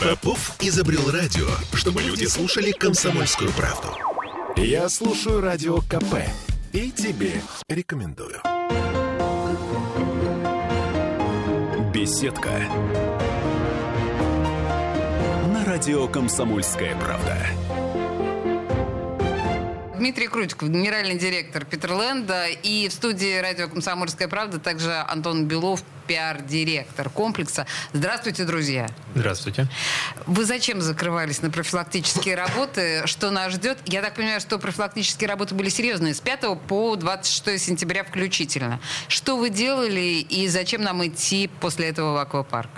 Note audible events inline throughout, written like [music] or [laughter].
Попов изобрел радио, чтобы люди слушали комсомольскую правду. Я слушаю радио КП и тебе рекомендую. Беседка. На радио «Комсомольская правда». Дмитрий Крутиков, генеральный директор Петерленда. И в студии радио «Комсомольская правда» также Антон Белов, пиар-директор комплекса. Здравствуйте, друзья. Здравствуйте. Вы зачем закрывались на профилактические работы? Что нас ждет? Я так понимаю, что профилактические работы были серьезные. С 5 по 26 сентября включительно. Что вы делали и зачем нам идти после этого в аквапарк?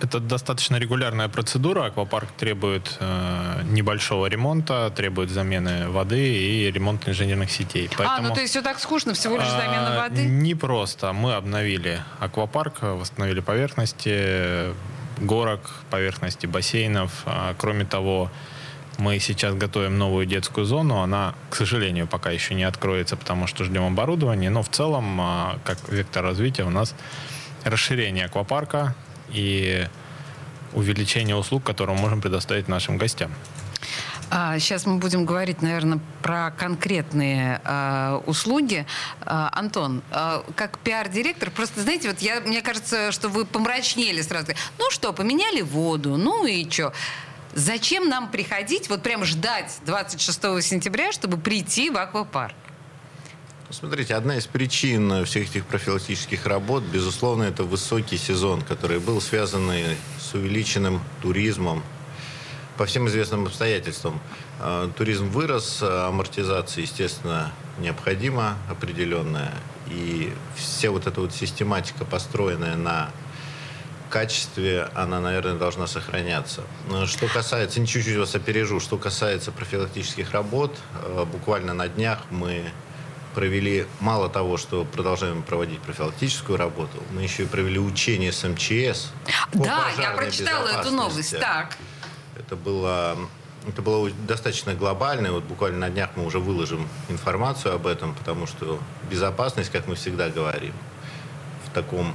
Это достаточно регулярная процедура. Аквапарк требует э, небольшого ремонта, требует замены воды и ремонта инженерных сетей. Поэтому, а, ну то есть все так скучно, всего лишь замена а, воды? Не просто. Мы обновили аквапарк, восстановили поверхности горок, поверхности бассейнов. А, кроме того, мы сейчас готовим новую детскую зону. Она, к сожалению, пока еще не откроется, потому что ждем оборудования. Но в целом, а, как вектор развития, у нас расширение аквапарка, и увеличение услуг, которые мы можем предоставить нашим гостям. А, сейчас мы будем говорить, наверное, про конкретные а, услуги. А, Антон, а, как пиар-директор, просто, знаете, вот я, мне кажется, что вы помрачнели сразу. Ну что, поменяли воду, ну и что? Зачем нам приходить, вот прям ждать 26 сентября, чтобы прийти в аквапарк? Смотрите, одна из причин всех этих профилактических работ, безусловно, это высокий сезон, который был связан с увеличенным туризмом по всем известным обстоятельствам. А, туризм вырос, амортизация, естественно, необходима определенная. И вся вот эта вот систематика, построенная на качестве, она, наверное, должна сохраняться. Что касается, не чуть-чуть вас опережу, что касается профилактических работ, буквально на днях мы провели мало того, что продолжаем проводить профилактическую работу, мы еще и провели учение с МЧС. Да, я прочитала эту новость. Так. Это было это было достаточно глобально. Вот буквально на днях мы уже выложим информацию об этом, потому что безопасность, как мы всегда говорим, в таком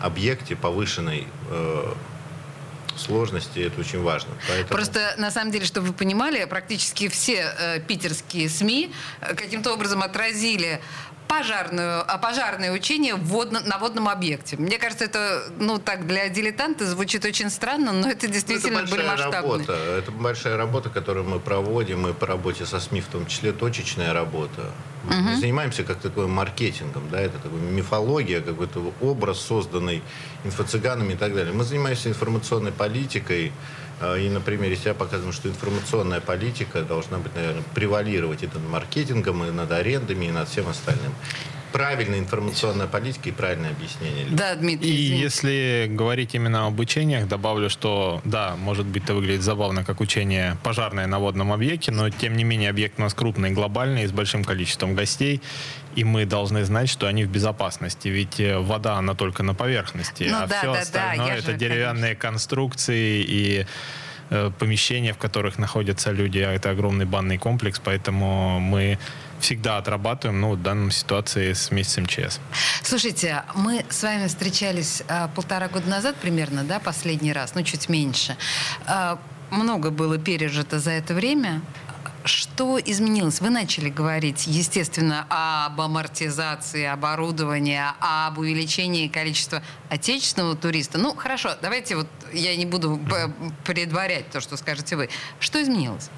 объекте повышенной э, сложности, это очень важно. Поэтому... Просто, на самом деле, чтобы вы понимали, практически все э, питерские СМИ э, каким-то образом отразили пожарную, а пожарное учение водно, на водном объекте. Мне кажется, это, ну, так, для дилетанта звучит очень странно, но это действительно ну, это были масштабные. Работа. Это большая работа, которую мы проводим, и по работе со СМИ в том числе точечная работа. Угу. Мы занимаемся как такой маркетингом, да, это такой мифология, какой-то образ, созданный инфо-цыганами и так далее. Мы занимаемся информационной политикой, а, и на примере себя показываем, что информационная политика должна быть, наверное, превалировать и над маркетингом, и над арендами, и над всем остальным правильная информационная политика и правильное объяснение. Да, Дмитрий. И извините. если говорить именно об учениях, добавлю, что да, может быть, это выглядит забавно, как учение пожарное на водном объекте, но тем не менее объект у нас крупный, глобальный, с большим количеством гостей, и мы должны знать, что они в безопасности, ведь э, вода, она только на поверхности, ну, а да, все да, остальное да, это же, деревянные конечно. конструкции и э, помещения, в которых находятся люди, а это огромный банный комплекс, поэтому мы всегда отрабатываем, ну, в данной ситуации с месяцем МЧС. Слушайте, мы с вами встречались а, полтора года назад примерно, да, последний раз, ну, чуть меньше. А, много было пережито за это время. Что изменилось? Вы начали говорить, естественно, об амортизации оборудования, об увеличении количества отечественного туриста. Ну, хорошо, давайте вот я не буду предварять то, что скажете вы. Что изменилось?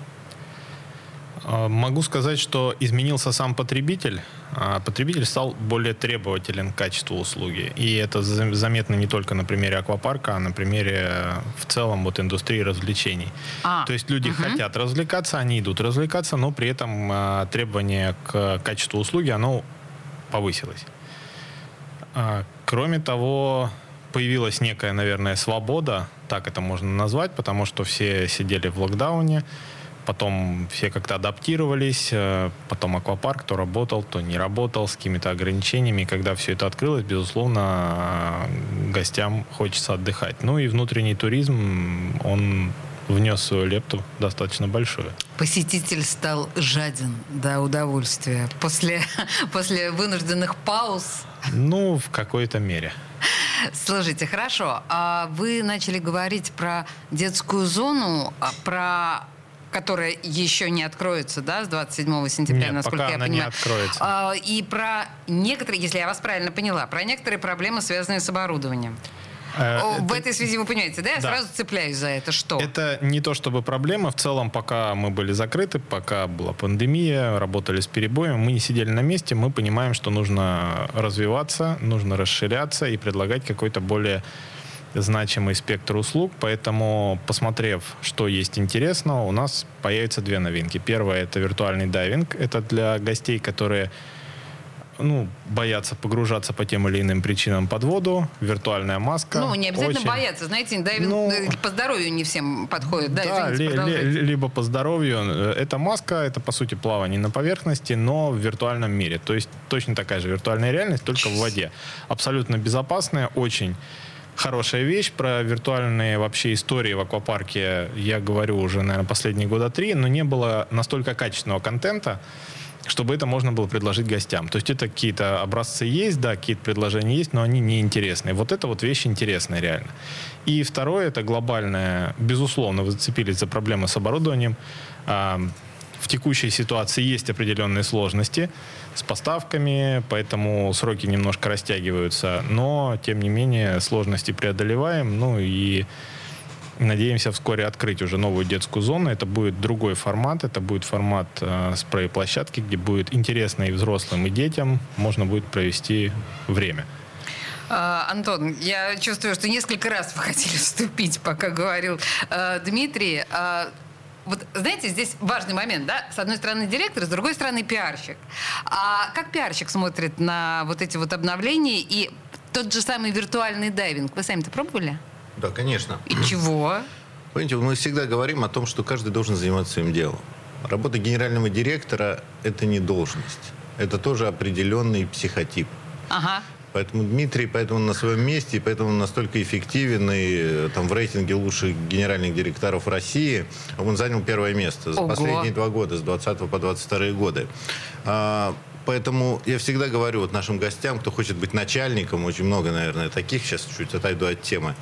А, могу сказать, что изменился сам потребитель. А потребитель стал более требователен к качеству услуги. И это заметно не только на примере аквапарка, а на примере э, в целом вот индустрии развлечений. А, То есть люди угу. хотят развлекаться, они идут развлекаться, но при этом требование к качеству услуги, оно повысилось. Кроме того, появилась некая, наверное, свобода, так это можно назвать, потому что все сидели в локдауне, Потом все как-то адаптировались, э, потом аквапарк то работал, то не работал с какими-то ограничениями. И когда все это открылось, безусловно, гостям хочется отдыхать. Ну и внутренний туризм, он внес свою лепту достаточно большую. Посетитель стал жаден до удовольствия после, [laughs] после вынужденных пауз. Ну, в какой-то мере. Слушайте, хорошо. А вы начали говорить про детскую зону, а про которая еще не откроется, да, с 27 сентября, Нет, насколько пока я она понимаю. не откроется. А, и про некоторые, если я вас правильно поняла, про некоторые проблемы, связанные с оборудованием. Э, В это- этой связи вы понимаете, да? Я Да. сразу цепляюсь за это. Что? Это не то чтобы проблема. В целом, пока мы были закрыты, пока была пандемия, работали с перебоем, мы не сидели на месте, мы понимаем, что нужно развиваться, нужно расширяться и предлагать какой-то более значимый спектр услуг. Поэтому, посмотрев, что есть интересного, у нас появятся две новинки. Первая — это виртуальный дайвинг. Это для гостей, которые ну, боятся погружаться по тем или иным причинам под воду. Виртуальная маска. Ну, не обязательно Очень- бояться. Знаете, дайвинг Ну, э, по здоровью не всем подходит. Да, Да, извините, ли- ли- либо по здоровью. Э, Эта маска, это по сути плавание на поверхности, но в виртуальном мире. То есть точно такая же виртуальная реальность, только в воде. Абсолютно безопасная, очень хорошая вещь. Про виртуальные вообще истории в аквапарке я говорю уже, наверное, последние года три, но не было настолько качественного контента, чтобы это можно было предложить гостям. То есть это какие-то образцы есть, да, какие-то предложения есть, но они не интересные. Вот это вот вещь интересная реально. И второе, это глобальное, безусловно, вы зацепились за проблемы с оборудованием. В текущей ситуации есть определенные сложности с поставками, поэтому сроки немножко растягиваются, но, тем не менее, сложности преодолеваем, ну и Надеемся вскоре открыть уже новую детскую зону. Это будет другой формат. Это будет формат э, спрей-площадки, где будет интересно и взрослым, и детям. Можно будет провести время. А, Антон, я чувствую, что несколько раз вы хотели [laughs] вступить, пока говорил э, Дмитрий. А, вот знаете, здесь важный момент, да? С одной стороны директор, с другой стороны пиарщик. А как пиарщик смотрит на вот эти вот обновления и тот же самый виртуальный дайвинг? Вы сами-то пробовали? Да, конечно. И чего? Понимаете, мы всегда говорим о том, что каждый должен заниматься своим делом. Работа генерального директора – это не должность. Это тоже определенный психотип. Ага. Поэтому Дмитрий поэтому на своем месте, и поэтому он настолько эффективен и э, там, в рейтинге лучших генеральных директоров России он занял первое место за Ого. последние два года, с 20 по 22 годы. А, Поэтому я всегда говорю вот нашим гостям, кто хочет быть начальником, очень много, наверное, таких, сейчас чуть отойду от темы,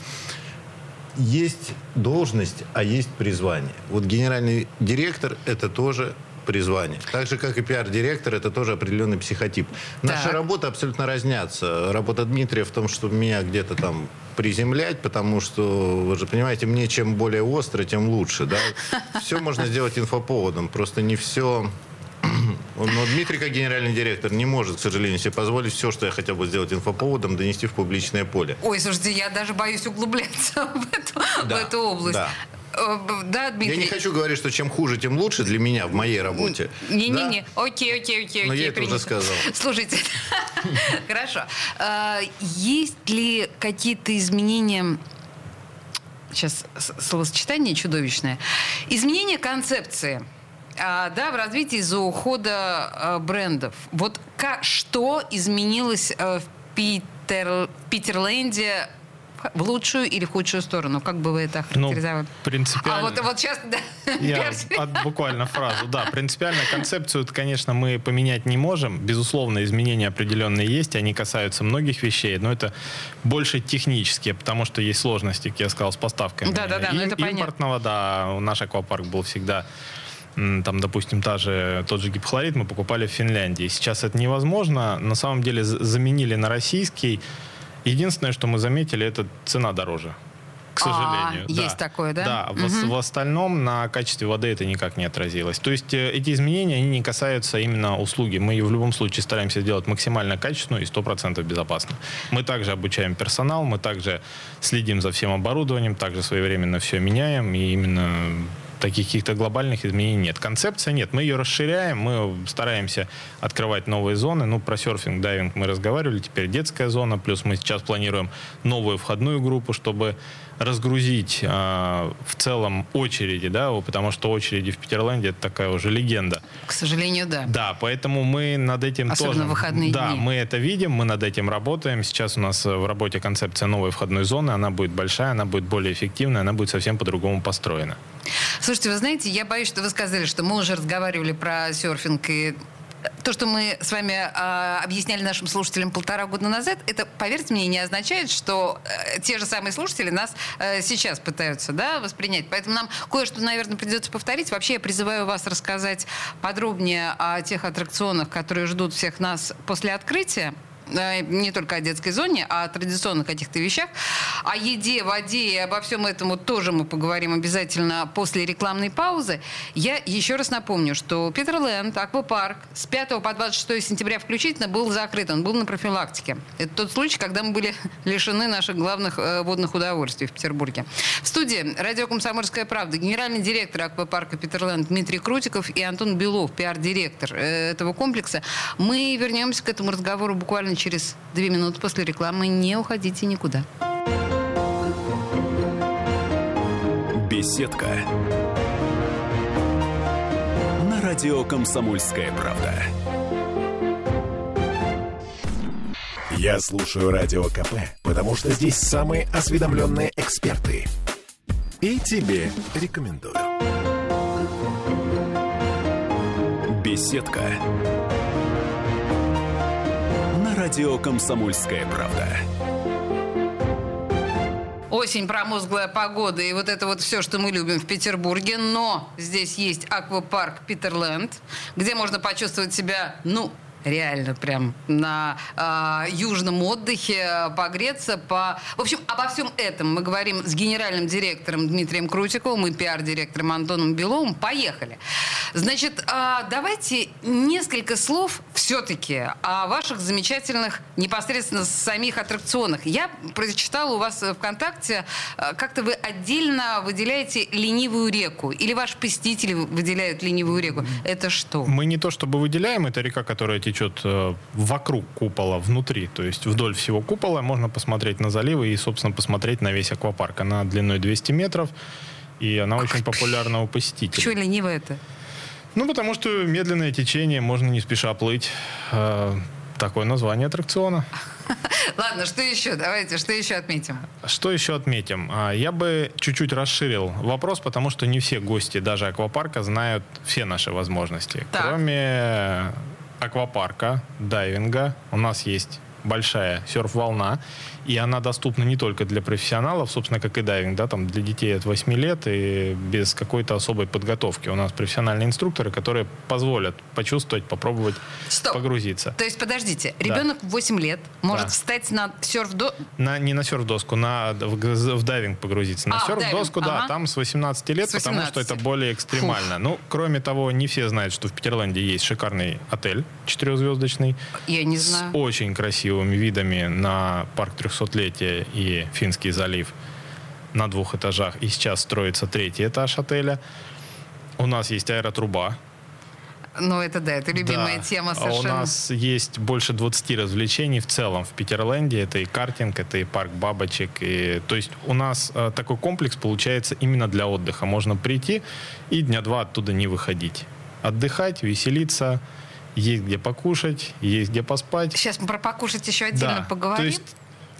есть должность, а есть призвание. Вот генеральный директор – это тоже призвание. Так же, как и пиар-директор, это тоже определенный психотип. Наши Так. работы абсолютно разнятся. Работа Дмитрия в том, чтобы меня где-то там приземлять, потому что, вы же понимаете, мне чем более остро, тем лучше. Да? [laughs] Все можно сделать инфоповодом, просто не все... [clears throat] Но Дмитрий, как генеральный директор, не может, к сожалению, себе позволить все, что я хотел бы сделать инфоповодом, донести в публичное поле. Ой, слушайте, я даже боюсь углубляться [laughs] в эту, в Да, эту область. да. Э, Да, Дмитрий? Я не хочу говорить, что чем хуже, тем лучше для меня в моей работе. Не-не-не, Да? окей, окей, окей, Но окей. я это уже принято. сказал. Слушайте, [laughs] хорошо. А, Есть ли какие-то изменения сейчас словосочетание чудовищное. Изменение концепции. а, да, в развитии из-за ухода а, брендов. Вот ка- что изменилось а, в Питер, Питерленде в лучшую или в худшую сторону? Как бы вы это охарактеризовали? принципиально. А вот, вот сейчас, да, [laughs] Я от- буквально фразу. Да, принципиально концепцию, конечно, мы поменять не можем. Безусловно, изменения определенные есть, они касаются многих вещей, но это больше технические, потому что есть сложности, как я сказал, с поставками. Да-да-да, ну Им- это понятно. Импортного, да, наш аквапарк был всегда там, допустим, та же, тот же гипохлорид мы покупали в Финляндии. Сейчас это невозможно. На самом деле заменили на российский. Единственное, что мы заметили, это цена дороже. К А, сожалению. Да. есть такое, да? Да, в, ос- в остальном на качестве воды это никак не отразилось. То есть э, эти изменения, они не касаются именно услуги. Мы ее в любом случае стараемся сделать максимально качественную и 100% безопасно. Мы также обучаем персонал, мы также следим за всем оборудованием, также своевременно все меняем, и именно таких каких-то глобальных изменений нет. Концепция нет. Мы ее расширяем, мы стараемся открывать новые зоны. Ну, про серфинг, дайвинг мы разговаривали, теперь детская зона, плюс мы сейчас планируем новую входную группу, чтобы разгрузить а, в целом очереди, да, потому что очереди в Питерленде это такая уже легенда. К сожалению, да. Да, поэтому мы над этим Особенно тоже... выходные да, дни. мы это видим, мы над этим работаем. Сейчас у нас э, в работе концепция новой входной зоны, она будет большая, она будет более эффективная, она будет совсем по-другому построена. Слушайте, вы знаете, я боюсь, что вы сказали, что мы уже разговаривали про серфинг и то, что мы с вами э, объясняли нашим слушателям полтора года назад, это, поверьте мне, не означает, что э, те же самые слушатели нас э, сейчас пытаются да, воспринять. Поэтому нам кое-что, наверное, придется повторить. Вообще, я призываю вас рассказать подробнее о тех аттракционах, которые ждут всех нас после открытия. Э, не только о детской зоне, а о традиционных каких-то вещах. О еде, воде и обо всем этом тоже мы поговорим обязательно после рекламной паузы. Я еще раз напомню, что Питерленд, аквапарк с 5 по 26 сентября включительно был закрыт. Он был на профилактике. Это тот случай, когда мы были [laughs] лишены наших главных э, водных удовольствий в Петербурге. В студии радио «Комсомольская правда» генеральный директор аквапарка Питерленд Дмитрий Крутиков и Антон Белов, пиар-директор э, этого комплекса. Мы вернемся к этому разговору буквально через две минуты после рекламы. Не уходите никуда. Беседка. На радио «Комсомольская правда». Я слушаю Радио КП, потому что здесь самые осведомленные эксперты. И тебе рекомендую. Беседка радио «Комсомольская правда». Осень, промозглая погода и вот это вот все, что мы любим в Петербурге. Но здесь есть аквапарк Питерленд, где можно почувствовать себя, ну, реально прям на э, южном отдыхе погреться. По... В общем, обо всем этом мы говорим с генеральным директором Дмитрием Крутиковым и пиар-директором Антоном Беловым. Поехали. Значит, э, давайте несколько слов все-таки о ваших замечательных непосредственно самих аттракционах. Я прочитала у вас ВКонтакте, э, как-то вы отдельно выделяете ленивую реку. Или ваши посетители выделяют ленивую реку. Это что? Мы не то чтобы выделяем, это река, которая течет э, вокруг купола, внутри, то есть вдоль всего купола можно посмотреть на заливы и, собственно, посмотреть на весь аквапарк. Она длиной 200 метров, и она очень популярна у посетителей. Почему лениво это? Ну, потому что медленное течение, можно не спеша плыть. Э, такое название аттракциона. [laughs] Ладно, что еще? Давайте, что еще отметим? Что еще отметим? А, я бы чуть-чуть расширил вопрос, потому что не все гости даже аквапарка знают все наши возможности. Так. Кроме аквапарка, дайвинга. У нас есть большая серф-волна, и она доступна не только для профессионалов, собственно, как и дайвинг, да, там для детей от 8 лет и без какой-то особой подготовки. У нас профессиональные инструкторы, которые позволят почувствовать, попробовать Стоп. погрузиться. То есть, подождите, ребенок да. 8 лет может да. встать на серф-доску? На, не на серф-доску, на, в, в дайвинг погрузиться. На а, серф-доску, да, ага. там с 18 лет, с 18. потому что это более экстремально. Фух. Ну, кроме того, не все знают, что в Петерленде есть шикарный отель четырехзвездочный. Я не знаю. С очень красивыми видами на парк 300-летия и Финский залив на двух этажах. И сейчас строится третий этаж отеля. У нас есть аэротруба. Ну, это да, это любимая да. тема совершенно. А у нас есть больше 20 развлечений в целом в Питерленде. Это и картинг, это и парк бабочек. И, то есть у нас э, такой комплекс получается именно для отдыха. Можно прийти и дня два оттуда не выходить. Отдыхать, веселиться, есть где покушать, есть где поспать. Сейчас мы про покушать еще отдельно да. поговорим. То есть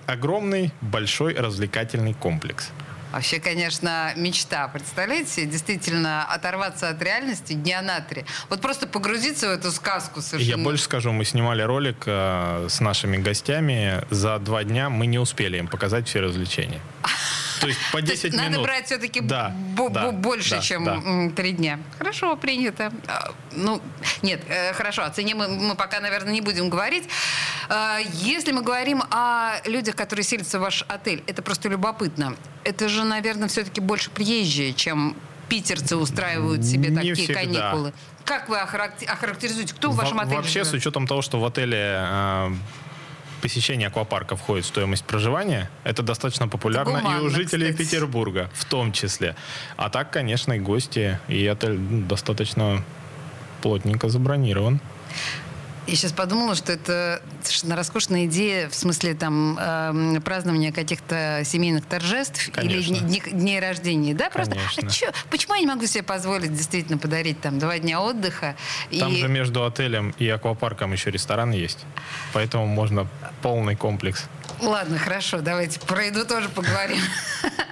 огромный, большой развлекательный комплекс. Вообще, конечно, мечта. Представляете действительно, оторваться от реальности дня на три. Вот просто погрузиться в эту сказку совершенно. Я больше скажу, мы снимали ролик э, с нашими гостями. За два дня мы не успели им показать все развлечения. [laughs] То есть по 10 есть минут. Надо брать все-таки да, да, больше, да, чем да. дня. Хорошо, принято. А, ну, нет, э, хорошо, о цене мы, мы пока, наверное, не будем говорить. А, если мы говорим о людях, которые селятся в ваш отель, это просто любопытно. Это же, наверное, все-таки больше приезжие, чем питерцы устраивают себе не такие всегда. каникулы. Как вы охарактеризуете? Кто в вашем отеле Вообще, живет? с учетом того, что в отеле э, посещение аквапарка входит в стоимость проживания, это достаточно популярно гуманно, и у жителей кстати. Петербурга в том числе. А так, конечно, и гости, и отель достаточно плотненько забронирован. Я сейчас подумала, что это совершенно роскошная идея в смысле там э, празднования каких-то семейных торжеств Конечно. или дней, дней рождения. Да, просто. А чё, почему я не могу себе позволить действительно подарить там два дня отдыха? Там и... же между отелем и аквапарком еще ресторан есть. Поэтому можно полный комплекс. Ладно, хорошо, давайте про еду тоже поговорим. [laughs]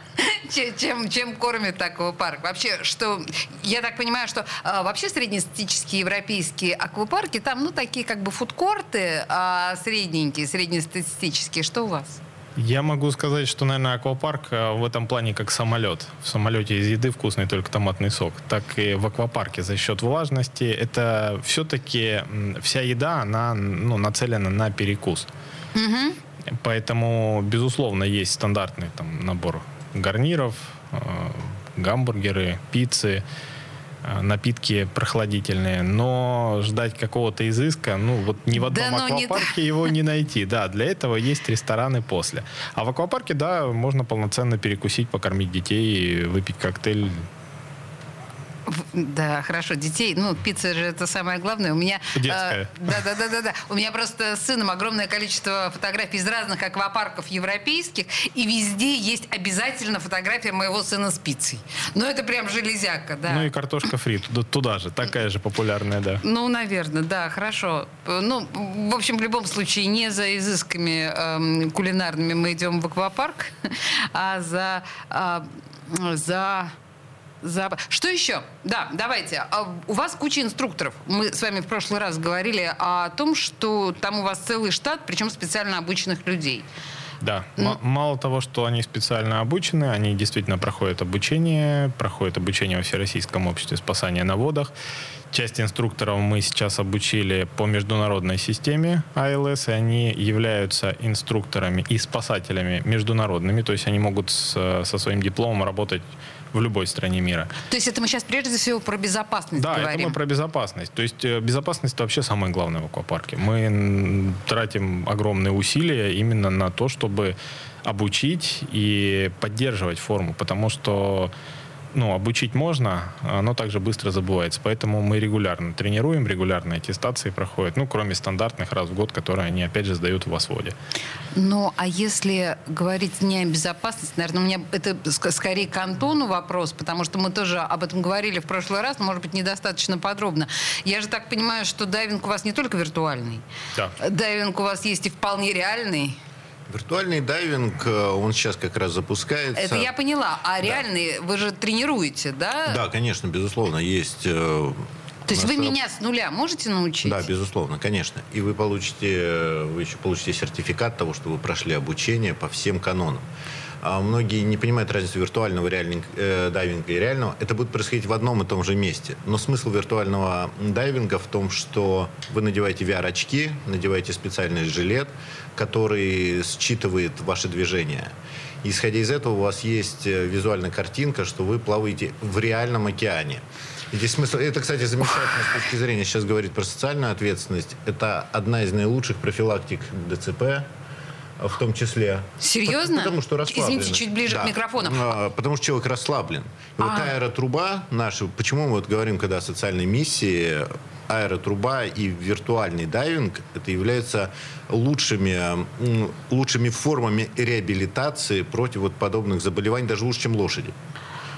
чем, чем кормит аквапарк. Вообще, что я так понимаю, что а, вообще среднестатистические европейские аквапарки, там, ну, такие как бы фудкорты а средненькие, среднестатистические. Что у вас? Я могу сказать, что, наверное, аквапарк э, в этом плане как самолет. В самолете из еды вкусный только томатный сок. Так и в аквапарке за счет влажности. Это все-таки вся еда, она ну, нацелена на перекус. Угу. Поэтому, безусловно, есть стандартный там, набор гарниров, э, гамбургеры, пиццы. Э, напитки прохладительные, но ждать какого-то изыска, ну вот ни в одном да, аквапарке не... [laughs] его не найти. Да, для этого есть рестораны после. А в аквапарке, да, можно полноценно перекусить, покормить детей, выпить коктейль да, хорошо. Детей, ну, пицца же это самое главное. У меня... Детская. Э, да, да, да, да, да. У меня просто с сыном огромное количество фотографий из разных аквапарков европейских, и везде есть обязательно фотография моего сына с пиццей. Ну, это прям железяка, да. Ну и картошка фри туда, туда же, такая же популярная, да. Ну, наверное, да, хорошо. Ну, в общем, в любом случае, не за изысками э, кулинарными мы идем в аквапарк, [laughs] а за... Э, за за... Что еще? Да, давайте. А у вас куча инструкторов. Мы с вами в прошлый раз говорили о том, что там у вас целый штат, причем специально обученных людей. Да. Ну, мало того, что они специально обучены, они действительно проходят обучение, проходят обучение во Всероссийском обществе спасания на водах. Часть инструкторов мы сейчас обучили по международной системе АЛС, и они являются инструкторами и спасателями международными, то есть они могут с, со своим дипломом работать в любой стране мира. То есть это мы сейчас прежде всего про безопасность да, говорим? Да, это мы про безопасность. То есть э, безопасность это вообще самое главное в аквапарке. Мы тратим огромные усилия именно на то, чтобы обучить и поддерживать форму, потому что ну, обучить можно, но также быстро забывается. Поэтому мы регулярно тренируем, регулярные аттестации проходят, ну, кроме стандартных раз в год, которые они, опять же, сдают в осводе. Ну, а если говорить не о безопасности, наверное, у меня это скорее к Антону вопрос, потому что мы тоже об этом говорили в прошлый раз, но, может быть, недостаточно подробно. Я же так понимаю, что дайвинг у вас не только виртуальный. Да. Дайвинг у вас есть и вполне реальный. Виртуальный дайвинг, э, он сейчас как раз запускается. Это я поняла. А реальный, да. вы же тренируете, да? Да, конечно, безусловно, есть... Э, То есть вы меня с нуля можете научить? Да, безусловно, конечно. И вы получите, э, вы еще получите сертификат того, что вы прошли обучение по всем канонам. А многие не понимают разницу виртуального реального, э, дайвинга и реального. Это будет происходить в одном и том же месте. Но смысл виртуального дайвинга в том, что вы надеваете VR-очки, надеваете специальный жилет, который считывает ваши движения. Исходя из этого, у вас есть э, визуальная картинка, что вы плаваете в реальном океане. И здесь смысл... Это, кстати, замечательно с точки зрения, сейчас говорить про социальную ответственность. Это одна из наилучших профилактик ДЦП, в том числе. Серьезно? Потому что расслаблен. Извините, чуть ближе да. к микрофону. А, потому что человек расслаблен. И вот а. аэротруба наша, почему мы вот говорим, когда о социальной миссии, аэротруба и виртуальный дайвинг, это являются лучшими, лучшими формами реабилитации против вот подобных заболеваний, даже лучше, чем лошади.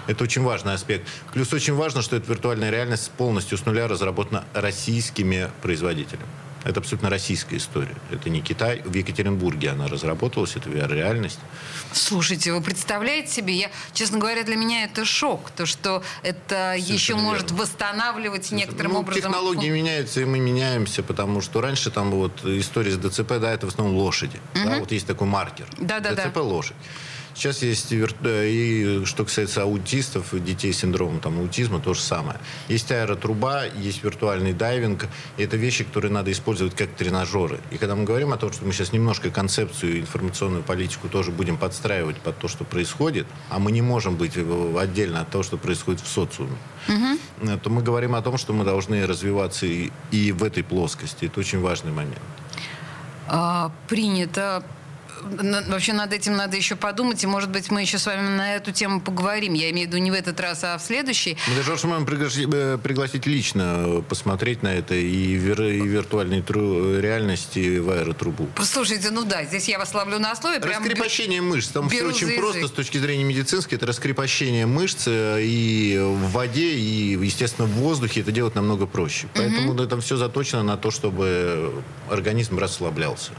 Это очень важный аспект. Плюс очень важно, что эта виртуальная реальность полностью с нуля разработана российскими производителями. Это абсолютно российская история. Это не Китай. В Екатеринбурге она разработалась, это VR-реальность. Слушайте, вы представляете себе, я, честно говоря, для меня это шок, то, что это Совершенно еще верно. может восстанавливать Совершенно. некоторым ну, образом... Технологии меняются, и мы меняемся, потому что раньше там вот история с ДЦП, да, это в основном лошади. Угу. Да, вот есть такой маркер. Да, да, ДЦП да. лошадь. Сейчас есть и что касается аутистов, детей с синдромом там, аутизма, то же самое. Есть аэротруба, есть виртуальный дайвинг. И это вещи, которые надо использовать как тренажеры. И когда мы говорим о том, что мы сейчас немножко концепцию, информационную политику тоже будем подстраивать под то, что происходит, а мы не можем быть отдельно от того, что происходит в социуме, угу. то мы говорим о том, что мы должны развиваться и, и в этой плоскости. Это очень важный момент. А, принято вообще над этим надо еще подумать, и, может быть, мы еще с вами на эту тему поговорим. Я имею в виду не в этот раз, а в следующий. Мы даже можем пригласить, э, пригласить лично посмотреть на это и, вир, и виртуальной тру, реальности в аэротрубу. Послушайте, ну да, здесь я вас ловлю на основе. Раскрепощение прям мышц. Там все очень просто с точки зрения медицинской. Это раскрепощение мышц э, и в воде, и, естественно, в воздухе. Это делать намного проще. Поэтому угу. это все заточено на то, чтобы организм расслаблялся.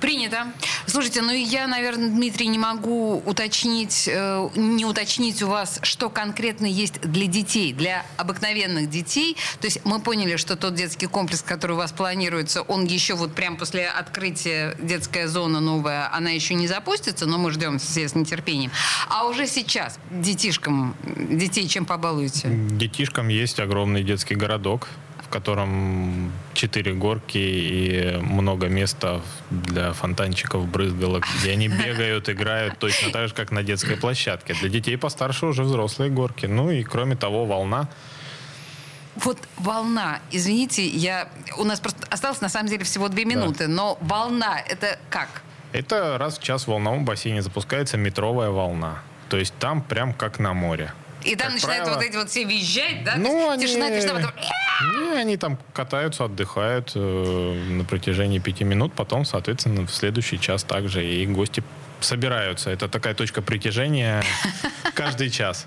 Принято. Слушайте, ну я, наверное, Дмитрий, не могу уточнить, э, не уточнить у вас, что конкретно есть для детей, для обыкновенных детей. То есть мы поняли, что тот детский комплекс, который у вас планируется, он еще вот прям после открытия детская зона новая, она еще не запустится, но мы ждем все с нетерпением. А уже сейчас детишкам, детей чем побалуете? Детишкам есть огромный детский городок, в котором четыре горки и много места для фонтанчиков, брызгалок, где они бегают, играют точно так же, как на детской площадке. Для детей постарше уже взрослые горки. Ну и кроме того, волна. Вот волна, извините, я у нас просто осталось на самом деле всего две минуты, да. но волна это как? Это раз в час в волновом бассейне запускается метровая волна. То есть там прям как на море. И там как начинают правило... вот эти вот все визжать, да? Ну, они... Тишина, тишина, потом... Не, они там катаются, отдыхают э, на протяжении пяти минут, потом, соответственно, в следующий час также и гости собираются. Это такая точка притяжения [laughs] каждый час.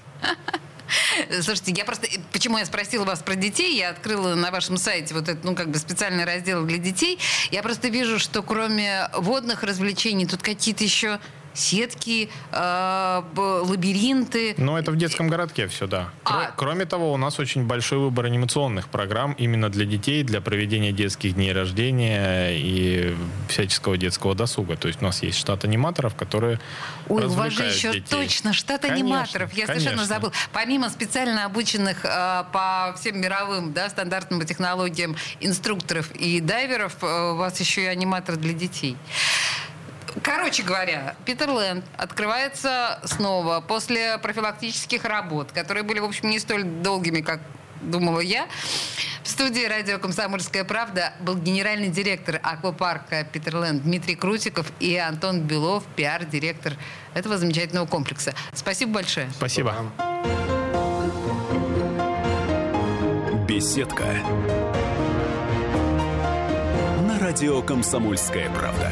Слушайте, я просто... Почему я спросила вас про детей? Я открыла на вашем сайте вот этот, ну, как бы специальный раздел для детей. Я просто вижу, что кроме водных развлечений тут какие-то еще сетки, э, лабиринты. Но это в детском городке все, да. А... Кроме того, у нас очень большой выбор анимационных программ именно для детей, для проведения детских дней рождения и всяческого детского досуга. То есть у нас есть штат аниматоров, которые Ой, у вас же еще детей. точно штат конечно, аниматоров. Я конечно. совершенно забыл. Помимо специально обученных э, по всем мировым да, стандартным технологиям инструкторов и дайверов, э, у вас еще и аниматор для детей. Короче говоря, Питер Лэнд открывается снова после профилактических работ, которые были, в общем, не столь долгими, как думала я. В студии радио «Комсомольская правда» был генеральный директор аквапарка «Питерленд» Дмитрий Крутиков и Антон Белов, пиар-директор этого замечательного комплекса. Спасибо большое. Спасибо. Беседка. На радио «Комсомольская правда».